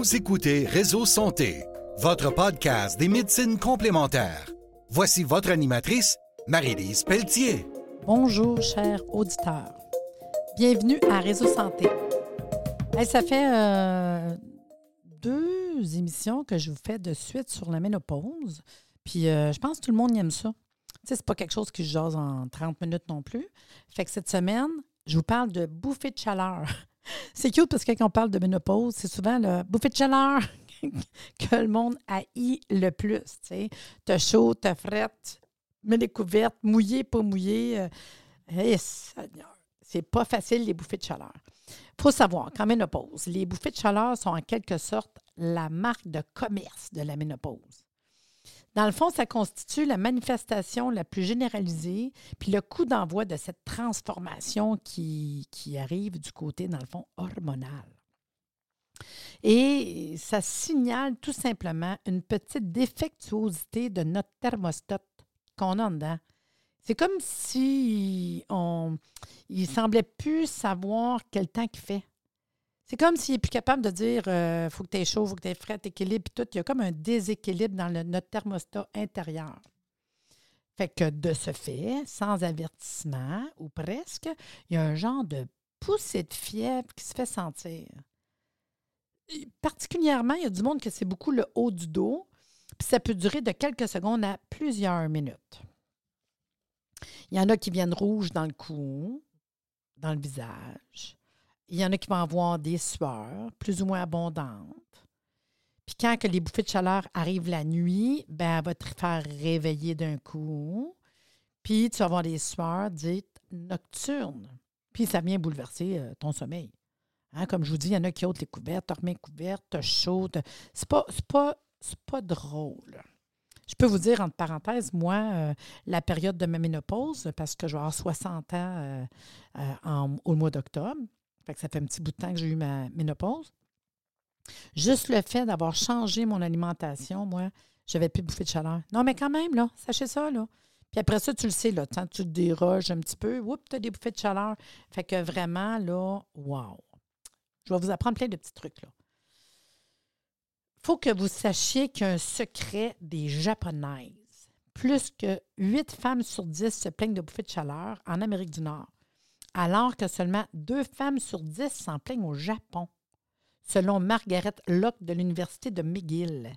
Vous écoutez Réseau Santé, votre podcast des médecines complémentaires. Voici votre animatrice, Marie-Lise Pelletier. Bonjour, chers auditeurs. Bienvenue à Réseau Santé. Ça fait euh, deux émissions que je vous fais de suite sur la ménopause. Puis euh, je pense que tout le monde aime ça. Tu c'est pas quelque chose qui se jase en 30 minutes non plus. Fait que cette semaine, je vous parle de bouffée de chaleur. C'est cute parce que quand on parle de ménopause, c'est souvent le bouffée de chaleur que le monde haït le plus. Tu sais, t'as chaud, t'as frette, mets les couvertes, mouillé, pas mouillé. Seigneur, c'est pas facile les bouffées de chaleur. Faut savoir qu'en ménopause, les bouffées de chaleur sont en quelque sorte la marque de commerce de la ménopause. Dans le fond, ça constitue la manifestation la plus généralisée, puis le coup d'envoi de cette transformation qui, qui arrive du côté, dans le fond, hormonal. Et ça signale tout simplement une petite défectuosité de notre thermostat qu'on a en dedans. C'est comme si on, il semblait plus savoir quel temps qu'il fait. C'est comme s'il n'est plus capable de dire il faut que tu aies chaud, faut que tu aies frais, équilibre, tout. Il y a comme un déséquilibre dans notre thermostat intérieur. Fait que de ce fait, sans avertissement, ou presque, il y a un genre de poussée de fièvre qui se fait sentir. Particulièrement, il y a du monde que c'est beaucoup le haut du dos, puis ça peut durer de quelques secondes à plusieurs minutes. Il y en a qui viennent rouges dans le cou, dans le visage. Il y en a qui vont avoir des sueurs plus ou moins abondantes. Puis quand que les bouffées de chaleur arrivent la nuit, ben, elle va te faire réveiller d'un coup. Puis tu vas avoir des sueurs dites nocturnes. Puis ça vient bouleverser euh, ton sommeil. Hein, comme je vous dis, il y en a qui ôtent les couvertes, tu remets les couvertes, tu chaud. C'est pas, pas, drôle. Je peux vous dire, entre parenthèses, moi, euh, la période de ma ménopause, parce que je vais avoir 60 ans euh, au mois d'octobre, que ça fait un petit bout de temps que j'ai eu ma ménopause. Juste le fait d'avoir changé mon alimentation, moi, j'avais plus bouffé de chaleur. Non, mais quand même, là, sachez ça, là. Puis après ça, tu le sais, là, tu te déroges un petit peu, oups, tu as des bouffées de chaleur. Fait que vraiment, là, wow. Je vais vous apprendre plein de petits trucs, là. faut que vous sachiez qu'il y a un secret des Japonaises. Plus que 8 femmes sur 10 se plaignent de bouffées de chaleur en Amérique du Nord, alors que seulement 2 femmes sur 10 s'en plaignent au Japon, selon Margaret Locke de l'Université de McGill.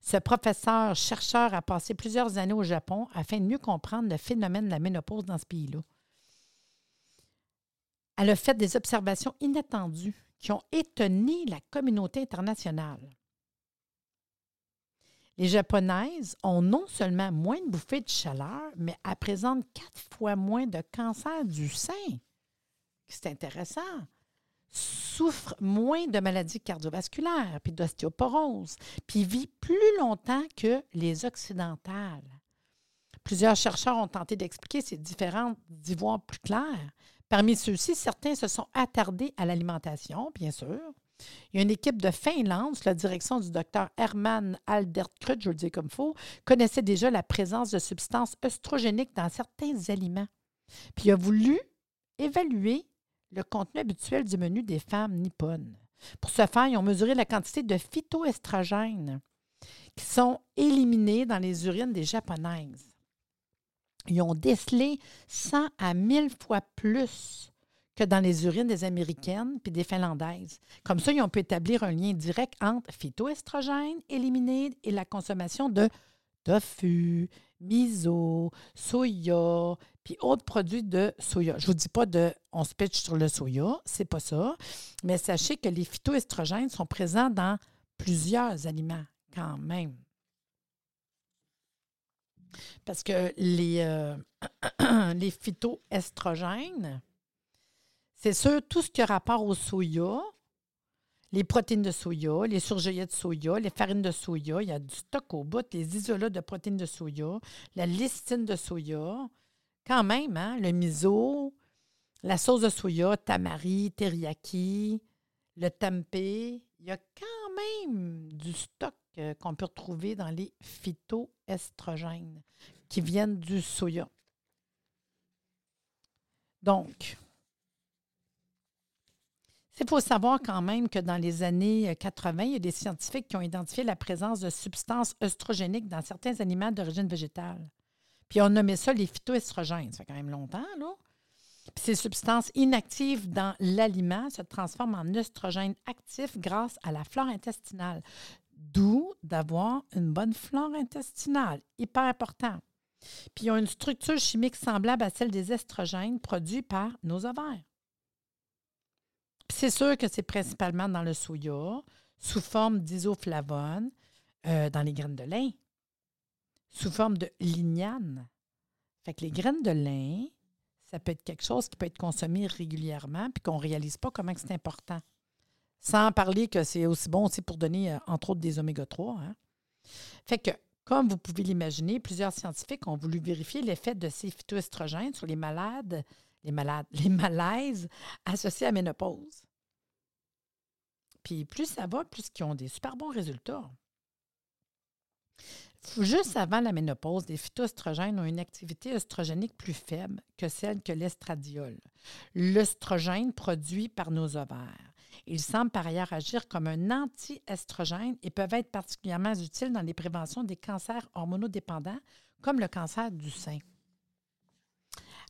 Ce professeur chercheur a passé plusieurs années au Japon afin de mieux comprendre le phénomène de la ménopause dans ce pays-là. Elle a fait des observations inattendues qui ont étonné la communauté internationale. Les Japonaises ont non seulement moins de bouffées de chaleur, mais elles présentent quatre fois moins de cancer du sein. C'est intéressant. Souffrent moins de maladies cardiovasculaires, puis d'ostéoporose, puis vivent plus longtemps que les occidentales. Plusieurs chercheurs ont tenté d'expliquer ces différences, d'y plus clair. Parmi ceux-ci, certains se sont attardés à l'alimentation, bien sûr. Il y a une équipe de Finlande, sous la direction du docteur Herman Aldertrud, je le dis comme connaissait déjà la présence de substances œstrogéniques dans certains aliments. Puis a voulu évaluer le contenu habituel du menu des femmes nippones. Pour ce faire, ils ont mesuré la quantité de phytoestrogènes qui sont éliminés dans les urines des japonaises. Ils ont décelé 100 à 1000 fois plus que dans les urines des Américaines puis des Finlandaises. Comme ça, ils ont pu établir un lien direct entre phytoestrogènes éliminés et la consommation de tofu, miso, soya, puis autres produits de soya. Je ne vous dis pas de on se pitch sur le soya, c'est pas ça, mais sachez que les phytoestrogènes sont présents dans plusieurs aliments quand même. Parce que les, euh, les phytoestrogènes, c'est sûr, tout ce qui a rapport au soya, les protéines de soya, les surgelés de soya, les farines de soya, il y a du stock au bout, les isolats de protéines de soya, la lysine de soya, quand même, hein, le miso, la sauce de soya, tamari, teriyaki, le tempeh, il y a quand même du stock euh, qu'on peut retrouver dans les phytoestrogènes qui viennent du soya. Donc, Il faut savoir quand même que dans les années 80, il y a des scientifiques qui ont identifié la présence de substances œstrogéniques dans certains aliments d'origine végétale. Puis on nommé ça les phytoestrogènes. Ça fait quand même longtemps, là. Puis ces substances inactives dans l'aliment se transforment en œstrogènes actifs grâce à la flore intestinale. D'où d'avoir une bonne flore intestinale. Hyper important. Puis ils ont une structure chimique semblable à celle des estrogènes produits par nos ovaires. c'est sûr que c'est principalement dans le soya, sous forme d'isoflavone, euh, dans les graines de lin, sous forme de lignane. Fait que les graines de lin, ça peut être quelque chose qui peut être consommé régulièrement puis qu'on ne réalise pas comment c'est important. Sans parler que c'est aussi bon aussi pour donner, euh, entre autres, des oméga 3. Hein. Fait que, comme vous pouvez l'imaginer, plusieurs scientifiques ont voulu vérifier l'effet de ces phytoestrogènes sur les malades, les malades, les malaises associés à la ménopause. Puis plus ça va, plus ils ont des super bons résultats. Juste avant la ménopause, les phytoestrogènes ont une activité œstrogénique plus faible que celle que l'estradiol, l'œstrogène produit par nos ovaires. Ils semblent par ailleurs agir comme un anti-estrogène et peuvent être particulièrement utiles dans les préventions des cancers hormonodépendants, comme le cancer du sein.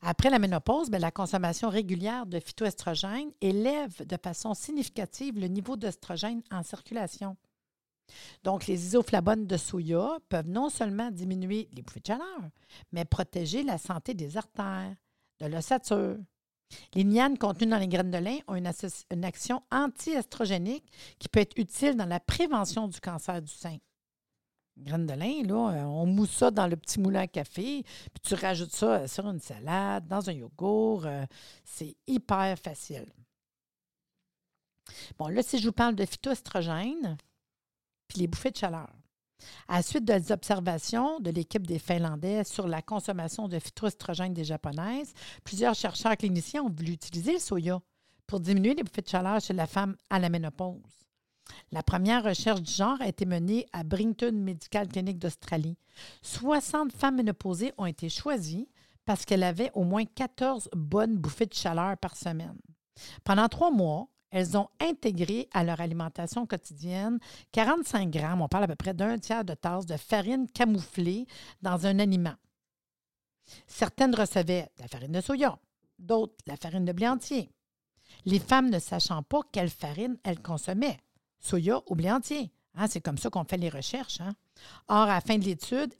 Après la ménopause, ben, la consommation régulière de phytoestrogènes élève de façon significative le niveau d'œstrogène en circulation. Donc, les isoflavones de soya peuvent non seulement diminuer les bouffées de chaleur, mais protéger la santé des artères, de l'ossature. Les nianes contenues dans les graines de lin ont une, action anti-estrogénique qui peut être utile dans la prévention du cancer du sein. Graines de lin, là, euh, on mousse ça dans le petit moulin à café, puis tu rajoutes ça euh, sur une salade, dans un yogourt. Euh, c'est hyper facile. Bon, là, si je vous parle de phytoestrogènes, puis les bouffées de chaleur. À la suite des observations de l'équipe des Finlandais sur la consommation de phytoestrogènes des Japonaises, plusieurs chercheurs cliniciens ont voulu utiliser le soya pour diminuer les bouffées de chaleur chez la femme à la ménopause. La première recherche du genre a été menée à Brington Medical Clinic d'Australie. 60 femmes ménopausées ont été choisies parce qu'elles avaient au moins 14 bonnes bouffées de chaleur par semaine. Pendant trois mois, elles ont intégré à leur alimentation quotidienne 45 grammes, on parle à peu près d'un tiers de tasse de farine camouflée dans un aliment. Certaines recevaient de la farine de soya, d'autres la farine de blé entier. Les femmes ne sachant pas quelle farine elles consommaient, soya ou blé entier. Hein, c'est comme ça qu'on fait les recherches. Hein. Or, à la fin de l'étude,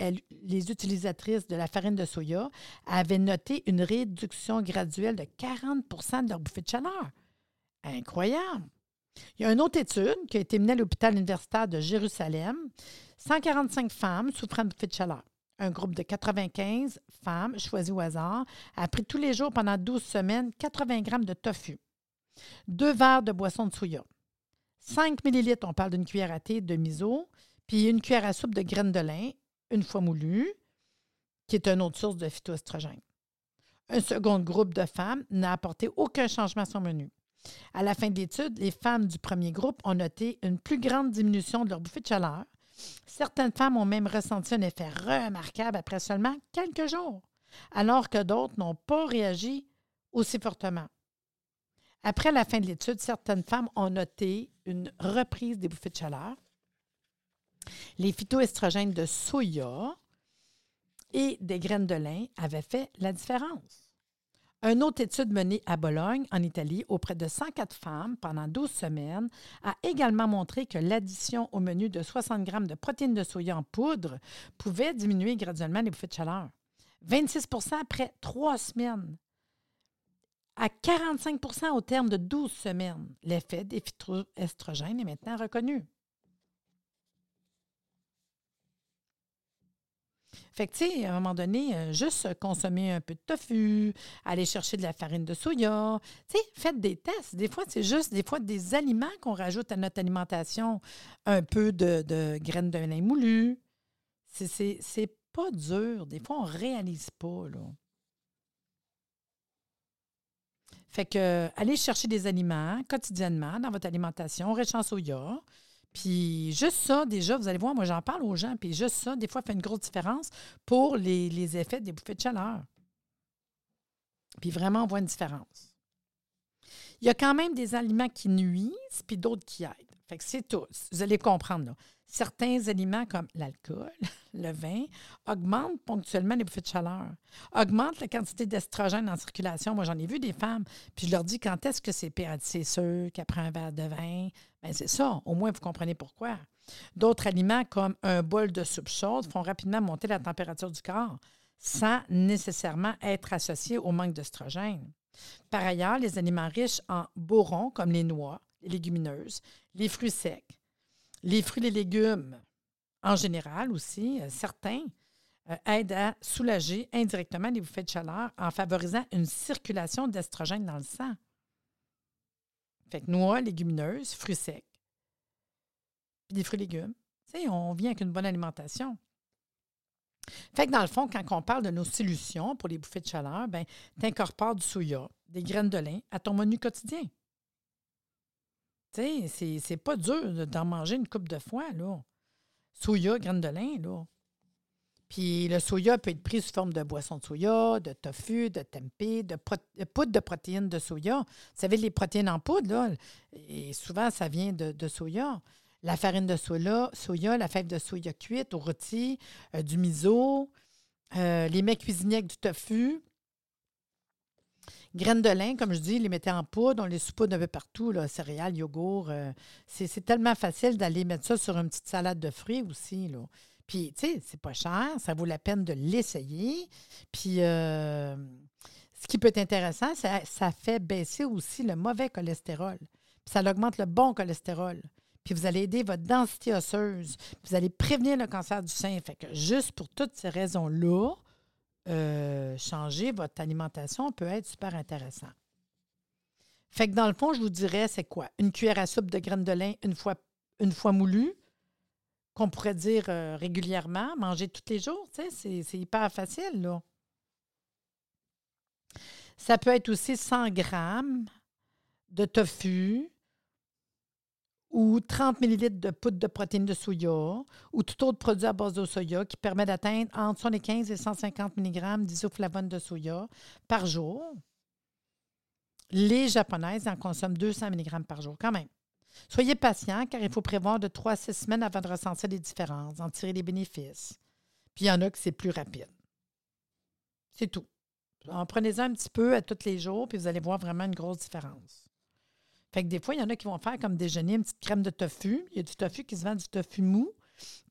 les utilisatrices de la farine de soya avaient noté une réduction graduelle de 40% de leur bouffée de chaleur. Incroyable. Il y a une autre étude qui a été menée à l'hôpital universitaire de Jérusalem. 145 femmes souffrant de de chaleur. Un groupe de 95 femmes choisies au hasard a pris tous les jours pendant 12 semaines 80 grammes de tofu, deux verres de boisson de soya, 5 millilitres, on parle d'une cuillère à thé de miso, puis une cuillère à soupe de graines de lin, une fois moulue, qui est une autre source de phytoestrogène. Un second groupe de femmes n'a apporté aucun changement à son menu. À la fin de l'étude, les femmes du premier groupe ont noté une plus grande diminution de leur bouffée de chaleur. Certaines femmes ont même ressenti un effet remarquable après seulement quelques jours, alors que d'autres n'ont pas réagi aussi fortement. Après la fin de l'étude, certaines femmes ont noté une reprise des bouffées de chaleur. Les phytoestrogènes de soya et des graines de lin avaient fait la différence. Une autre étude menée à Bologne, en Italie, auprès de 104 femmes pendant 12 semaines, a également montré que l'addition au menu de 60 grammes de protéines de soya en poudre pouvait diminuer graduellement les bouffées de chaleur. 26% après trois semaines. À 45% au terme de 12 semaines, l'effet des phytoestrogènes est maintenant reconnu. Fait que, tu sais, à un moment donné, euh, juste consommer un peu de tofu, aller chercher de la farine de soya. Tu sais, faites des tests. Des fois, c'est juste des fois des aliments qu'on rajoute à notre alimentation. Un peu de, graines de lin moulu. C'est pas dur. Des fois, on réalise pas, là. Fait que, allez chercher des aliments quotidiennement dans votre alimentation, riche en soya. Puis juste ça, déjà, vous allez voir, moi j'en parle aux gens, puis juste ça, des fois, fait une grosse différence pour les, effets des bouffées de chaleur. Puis vraiment, on voit une différence. Il y a quand même des aliments qui nuisent, puis d'autres qui aident. Fait que c'est tout. Vous allez comprendre, là. Certains aliments comme l'alcool, le vin, augmentent ponctuellement les bouffées de chaleur, augmentent la quantité d'estrogène en circulation. Moi, j'en ai vu des femmes, puis je leur dis quand est-ce que c'est pire. Sûr qu'après un verre de vin, bien, c'est ça. Au moins, vous comprenez pourquoi. D'autres aliments, comme un bol de soupe chaude, font rapidement monter la température du corps sans nécessairement être associés au manque d'oestrogène. Par ailleurs, les aliments riches en boron, comme les noix, les légumineuses, les fruits secs, les fruits et les légumes en général aussi, euh, certains euh, aident à soulager indirectement les bouffées de chaleur en favorisant une circulation d'estrogène dans le sang. Fait que noix, légumineuses, fruits secs, puis des fruits et légumes. On vient avec une bonne alimentation. Fait que dans le fond, quand on parle de nos solutions pour les bouffées de chaleur, ben, tu incorpores du soya, des graines de lin à ton menu quotidien. Tu c'est pas dur d'en manger une coupe de fois, là. Soya, graines de lin, là. Puis le soya peut être pris sous forme de boisson de soya, de tofu, de tempeh, de, poudre de protéines de soya. Vous savez, les protéines en poudre, là, et souvent, ça vient de soya la farine de soya, soya la fève de soya cuite au rôti, euh, du miso, euh, les mets cuisinés avec du tofu, graines de lin, comme je dis, les mettez en poudre, on les saupoudre un peu partout, là, céréales, yogourt. Euh, c'est tellement facile d'aller mettre ça sur une petite salade de fruits aussi. Là. Puis, tu sais, c'est pas cher, ça vaut la peine de l'essayer. Puis, ce qui peut être intéressant, ça, ça fait baisser aussi le mauvais cholestérol. Puis, ça augmente le bon cholestérol puis vous allez aider votre densité osseuse, vous allez prévenir le cancer du sein. Fait que juste pour toutes ces raisons-là, euh, changer votre alimentation peut être super intéressant. Fait que dans le fond, je vous dirais, c'est quoi? Une cuillère à soupe de graines de lin une fois, une moulue, qu'on pourrait dire euh, régulièrement, manger tous les jours, c'est hyper facile. Ça peut être aussi 100 grammes de tofu, ou 30 ml de poudre de protéines de soya ou tout autre produit à base de soya qui permet d'atteindre entre 75 et 150 mg d'isoflavone de soya par jour. Les Japonaises en consomment 200 mg par jour quand même. Soyez patient car il faut prévoir de 3 à 6 semaines avant de ressentir les différences, en tirer les bénéfices. Puis il y en a que c'est plus rapide. C'est tout. En prenez-en un petit peu à tous les jours, puis vous allez voir vraiment une grosse différence. Fait que des fois, il y en a qui vont faire comme déjeuner une petite crème de tofu. Il y a du tofu qui se vend du tofu mou,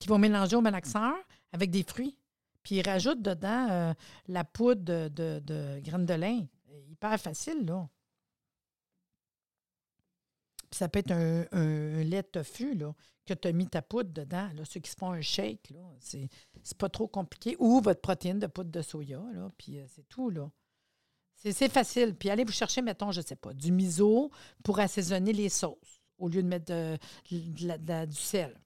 qui vont mélanger au malaxeur avec des fruits. Puis ils rajoutent dedans euh, la poudre de, de, graines de lin. Hyper facile, là. Puis ça peut être un, lait de tofu, là, que tu as mis ta poudre dedans. Là, ceux qui se font un shake, là, c'est, pas trop compliqué. Ou votre protéine de poudre de soya, là, puis euh, c'est tout, là. C'est facile. Puis allez vous chercher, mettons, je ne sais pas, du miso pour assaisonner les sauces au lieu de mettre du sel.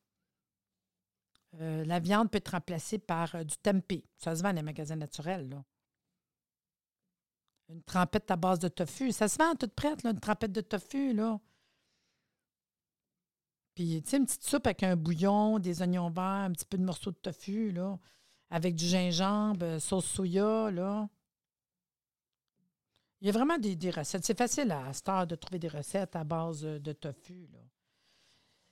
Euh, la viande peut être remplacée par euh, du tempeh. Ça se vend dans les magasins naturels. Là. Une trempette à base de tofu. Ça se vend toute prête, une trempette de tofu. Là. Puis, tu sais, une petite soupe avec un bouillon, des oignons verts, un petit peu de morceaux de tofu, là, avec du gingembre, euh, sauce soya, là. Il y a vraiment des, recettes. C'est facile à Star de trouver des recettes à base euh, de tofu.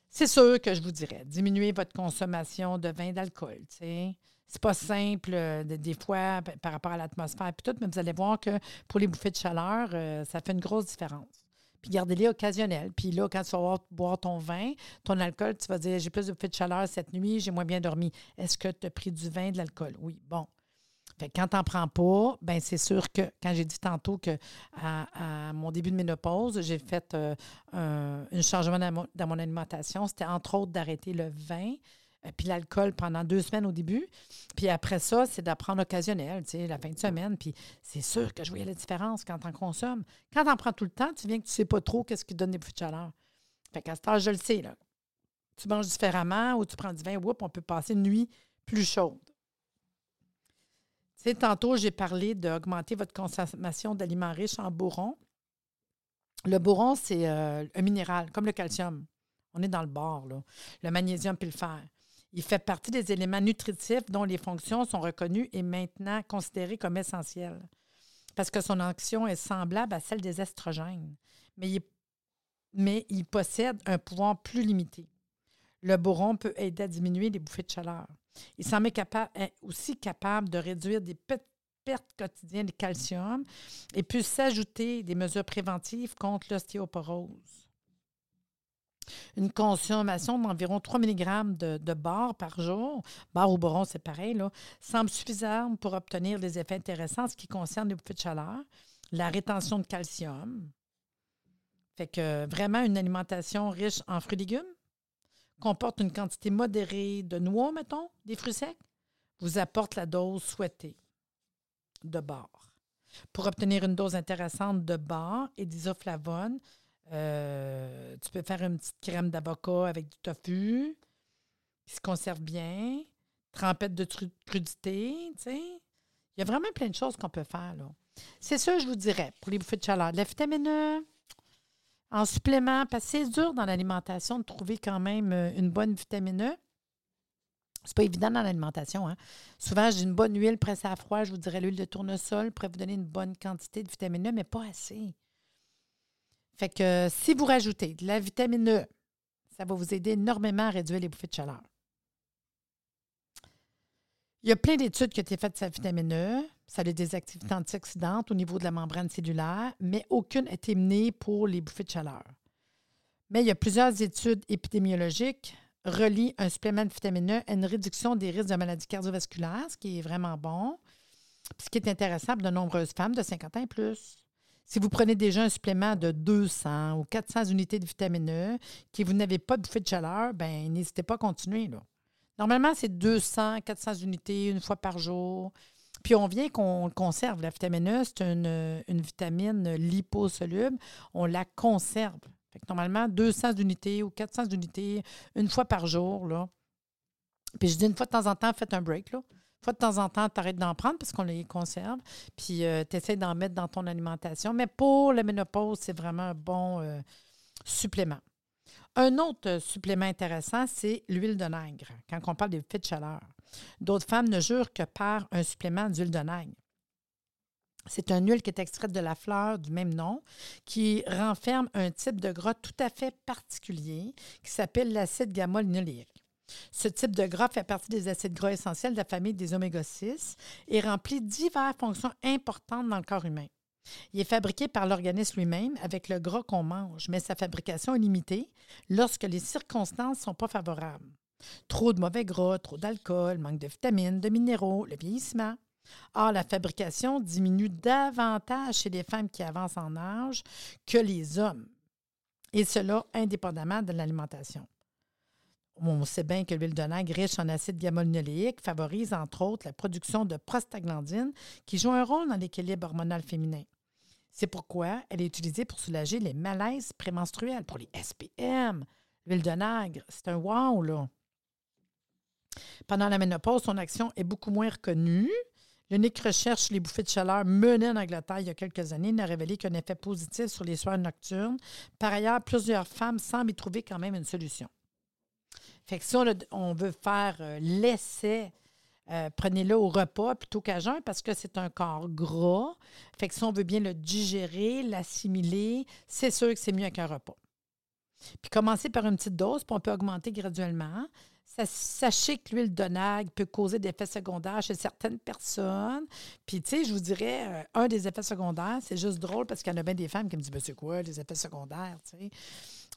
C'est sûr que je vous dirais, diminuer votre consommation de vin d'alcool. C'est pas simple euh, des fois par rapport à l'atmosphère et tout, mais vous allez voir que pour les bouffées de chaleur, euh, ça fait une grosse différence. Puis gardez-les occasionnels. Puis là, quand tu vas boire ton vin, ton alcool, tu vas dire j'ai plus de bouffées de chaleur cette nuit, j'ai moins bien dormi. Est-ce que tu as pris du vin, de l'alcool? Oui. Bon quand tu n'en prends pas, ben c'est sûr que quand j'ai dit tantôt que à, mon début de ménopause, j'ai fait euh, un, changement dans mon, alimentation. C'était entre autres d'arrêter le vin euh, puis l'alcool pendant deux semaines au début. Puis après ça, c'est d'apprendre occasionnel, tu sais, la fin de semaine. Puis c'est sûr que je voyais la différence quand tu en consommes. Quand tu en prends tout le temps, tu viens que tu ne sais pas trop qu'est-ce qui donne des bouffées de chaleur. Fait qu'à ce temps, je le sais, là. Tu manges différemment ou tu prends du vin, oups, on peut passer une nuit plus chaude sais, tantôt, j'ai parlé d'augmenter votre consommation d'aliments riches en boron. Le boron, c'est euh, un minéral, comme le calcium. On est dans le bord. Le magnésium puis le fer. Il fait partie des éléments nutritifs dont les fonctions sont reconnues et maintenant considérées comme essentielles. Parce que son action est semblable à celle des estrogènes. mais il possède un pouvoir plus limité. Le boron peut aider à diminuer les bouffées de chaleur. Il semble être aussi capable de réduire des pertes quotidiennes de calcium et peut s'ajouter des mesures préventives contre l'ostéoporose. Une consommation d'environ 3 mg de, de par jour, bar ou boron, c'est pareil, là, semble suffisante pour obtenir des effets intéressants en ce qui concerne les bouffées de chaleur, la rétention de calcium. Fait que vraiment une alimentation riche en fruits et légumes, comporte une quantité modérée de noix, mettons, des fruits secs, vous apporte la dose souhaitée de bar. Pour obtenir une dose intéressante de bar et d'isoflavone, euh, tu peux faire une petite crème d'avocat avec du tofu qui se conserve bien, trempette de crudité, tu sais. Il y a vraiment plein de choses qu'on peut faire, là. C'est ça, je vous dirais, pour les bouffées de chaleur. la vitamine E, en supplément, parce que c'est dur dans l'alimentation de trouver quand même euh, une bonne vitamine E. C'est pas évident dans l'alimentation. Hein? Souvent, j'ai une bonne huile pressée à froid, je vous dirais l'huile de tournesol pourrait vous donner une bonne quantité de vitamine E, mais pas assez. Fait que si vous rajoutez de la vitamine E, ça va vous aider énormément à réduire les bouffées de chaleur. Il y a plein d'études qui ont été faites sur la vitamine E. Ça a des activités antioxydantes au niveau de la membrane cellulaire, mais aucune n'a été menée pour les bouffées de chaleur. Mais il y a plusieurs études épidémiologiques relient un supplément de vitamine E à une réduction des risques de maladies cardiovasculaires, ce qui est vraiment bon. ce qui est intéressant pour de nombreuses femmes de 50 ans et plus. Si vous prenez déjà un supplément de 200 ou 400 unités de vitamine E, que vous n'avez pas de bouffée de chaleur, ben n'hésitez pas à continuer. Là. Normalement, c'est 200, 400 unités une fois par jour. Puis on vient qu'on conserve. La vitamine E, c'est une, vitamine liposoluble. On la conserve. normalement, 200 unités ou 400 unités une fois par jour. Là. Puis je dis une fois de temps en temps, faites un break. Là. Une fois de temps en temps, tu arrêtes d'en prendre parce qu'on les conserve. Puis euh, tu essaies d'en mettre dans ton alimentation. Mais pour la ménopause, c'est vraiment un bon euh, supplément. Un autre euh, supplément intéressant, c'est l'huile de nègre, quand on parle des fêtes de chaleur. D'autres femmes ne jurent que par un supplément d'huile de nègre. C'est une huile qui est extraite de la fleur du même nom, qui renferme un type de gras tout à fait particulier qui s'appelle l'acide gamma-linoléique. Ce type de gras fait partie des acides gras essentiels de la famille des oméga-6 et remplit diverses fonctions importantes dans le corps humain. Il est fabriqué par l'organisme lui-même avec le gras qu'on mange, mais sa fabrication est limitée lorsque les circonstances ne sont pas favorables. Trop de mauvais gras, trop d'alcool, manque de vitamines, de minéraux, le vieillissement. Or, la fabrication diminue davantage chez les femmes qui avancent en âge que les hommes, et cela indépendamment de l'alimentation. On sait bien que l'huile de nègre riche en acide gamma-linoléique favorise entre autres la production de prostaglandine qui joue un rôle dans l'équilibre hormonal féminin. C'est pourquoi elle est utilisée pour soulager les malaises prémenstruels, pour les SPM. L'huile de nègre, c'est un wow. Pendant la ménopause, son action est beaucoup moins reconnue. L'unique recherche sur les bouffées de chaleur menée en Angleterre il y a quelques années n'a révélé qu'un effet positif sur les soins nocturnes. Par ailleurs, plusieurs femmes semblent y trouver quand même une solution. Fait que si on, veut faire euh, l'essai, euh, prenez-le au repas plutôt qu'à jeun parce que c'est un corps gras. Fait que si on veut bien le digérer, l'assimiler, c'est sûr que c'est mieux qu'un repas. Puis commencer par une petite dose, puis on peut augmenter graduellement. Sachez que l'huile de peut causer des effets secondaires chez certaines personnes. Puis, je vous dirais, euh, un des effets secondaires, c'est juste drôle parce qu'il y en a bien des femmes qui me disent, ben, c'est quoi les effets secondaires?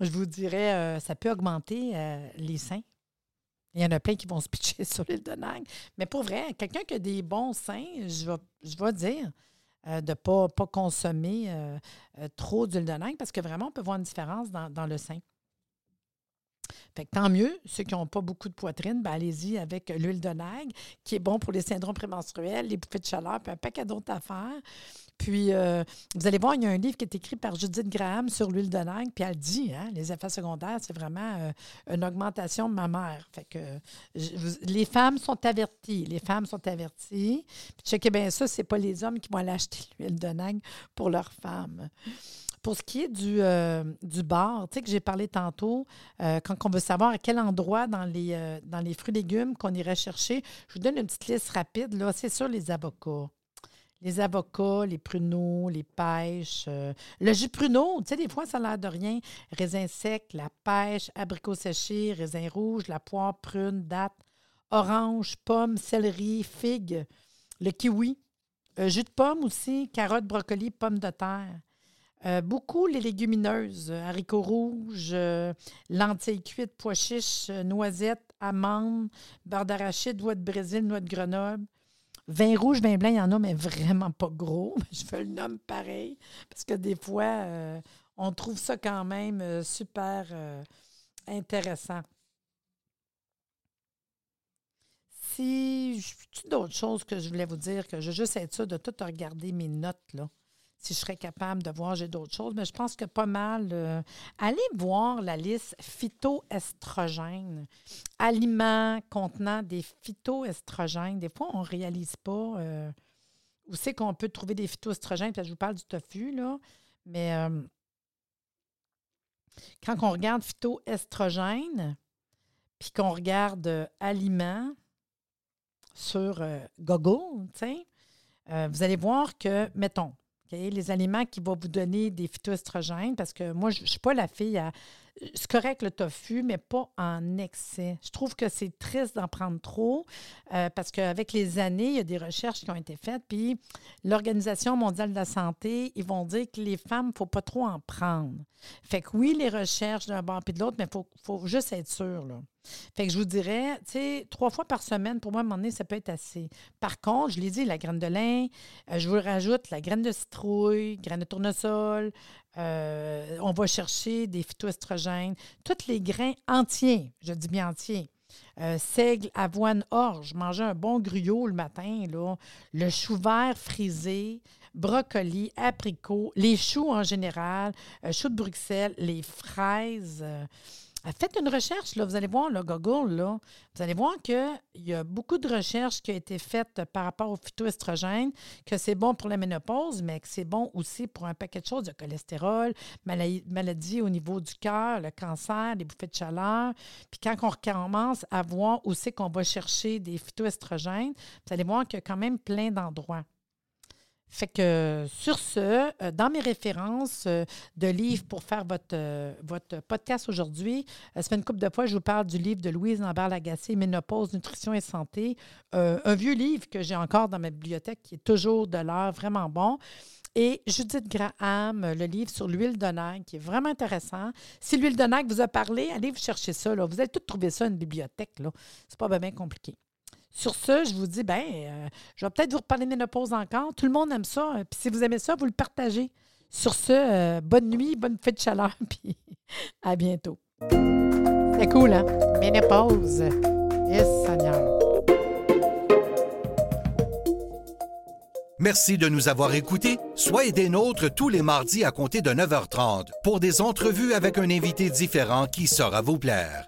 Je vous dirais, euh, ça peut augmenter euh, les seins. Il y en a plein qui vont se pitcher sur l'huile de nègre. Mais pour vrai, quelqu'un qui a des bons seins, je vais, dire de ne pas, pas consommer trop d'huile de parce que vraiment, on peut voir une différence dans, dans le sein. Fait tant mieux, ceux qui n'ont pas beaucoup de poitrine, ben allez-y avec l'huile de nègre, qui est bon pour les syndromes prémenstruels, les bouffées de chaleur, puis un paquet d'autres affaires. Puis, euh, vous allez voir, il y a un livre qui est écrit par Judith Graham sur l'huile de nègre, puis elle dit, hein, les effets secondaires, c'est vraiment euh, une augmentation de ma mère. Fait que les femmes sont averties, les femmes sont averties. Puis, checkez bien ça, c'est pas les hommes qui vont aller acheter l'huile de nègre pour leurs femmes. Pour ce qui est du, euh, du bar, tu sais que j'ai parlé tantôt, euh, quand on veut savoir à quel endroit dans les, euh, dans les fruits et légumes qu'on irait chercher, je vous donne une petite liste rapide. Là. C'est sûr, les avocats. les avocats, les pruneaux, les pêches. le jus pruneau, tu sais, des fois, ça a l'air de rien. Raisin sec, la pêche, abricot séché, raisin rouge, la poire, prune, date, orange, pomme, céleri, figue, le kiwi. Jus de pomme aussi, carottes, brocoli, pommes de terre. Euh, beaucoup les légumineuses, euh, haricots rouges, euh, lentilles cuites, pois chiches, noisettes, amandes, beurre d'arachide, noix de Brésil, noix de Grenoble. Vin rouge, vin blanc, il y en a, mais vraiment pas gros. Je veux le nom pareil, parce que des fois, on trouve ça quand même super intéressant. Si j'ai d'autres choses que je voulais vous dire, que je veux juste être sûre de tout regarder mes notes, là? Si je serais capable de voir, j'ai d'autres choses, mais je pense que pas mal. euh, allez voir la liste phytoestrogènes, aliments contenant des phytoestrogènes. Des fois, on ne réalise pas euh, où c'est qu'on peut trouver des phytoestrogènes. Je vous parle du tofu, là, mais euh, quand on regarde phytoestrogènes, puis qu'on regarde aliments sur Google, vous allez voir que, mettons, Les aliments qui vont vous donner des phytoestrogènes, parce que moi, je ne suis pas la fille à. C'est correct le tofu, mais pas en excès. Je trouve que c'est triste d'en prendre trop euh, parce qu'avec les années, il y a des recherches qui ont été faites. Puis l'Organisation mondiale de la santé, ils vont dire que les femmes, il ne faut pas trop en prendre. Fait que oui, les recherches d'un bord puis de l'autre, mais il faut, faut juste être sûr. Là. Fait que je vous dirais, tu sais, trois fois par semaine, pour moi, à un moment donné, ça peut être assez. Par contre, je l'ai dit, la graine de lin, euh, je vous rajoute la graine de citrouille, graine de tournesol. euh, on va chercher des phytoestrogènes, tous les grains entiers, je dis bien entiers. Euh, seigle, avoine, orge, manger un bon gruyot le matin, là. le chou vert frisé, brocoli, apricots, les choux en général, choux de Bruxelles, les fraises. Faites une recherche, là, vous allez voir, le Google, là, vous allez voir qu'il y a beaucoup de recherches qui ont été faites par rapport aux phytoestrogènes, que c'est bon pour la ménopause, mais que c'est bon aussi pour un paquet de choses, le cholestérol, maladies maladie au niveau du cœur, le cancer, les bouffées de chaleur. Puis quand on recommence à voir où c'est qu'on va chercher des phytoestrogènes, vous allez voir qu'il y a quand même plein d'endroits. Fait que sur ce, euh, dans mes références euh, de livres pour faire votre, euh, votre podcast aujourd'hui, ça fait une couple de fois, je vous parle du livre de Louise Lambert-Lagacé, Ménopause, Nutrition et Santé. Un vieux livre que j'ai encore dans ma bibliothèque qui est toujours de l'heure, vraiment bon. Et Judith Graham, le livre sur l'huile de nègre, qui est vraiment intéressant. Si l'huile de nègre vous a parlé, allez vous chercher ça. Là. Vous allez tout trouver ça, une bibliothèque. Ce n'est pas bien compliqué. Sur ce, je vous dis, ben, euh, je vais peut-être vous reparler de ménopause encore. Tout le monde aime ça. euh, Puis si vous aimez ça, vous le partagez. Sur ce, euh, bonne nuit, bonne fête de chaleur, puis à bientôt. C'est cool, hein? Ménopause. Yes, Seigneur. Merci de nous avoir écoutés. Soyez des nôtres tous les mardis à compter de 9h30 pour des entrevues avec un invité différent qui saura vous plaire.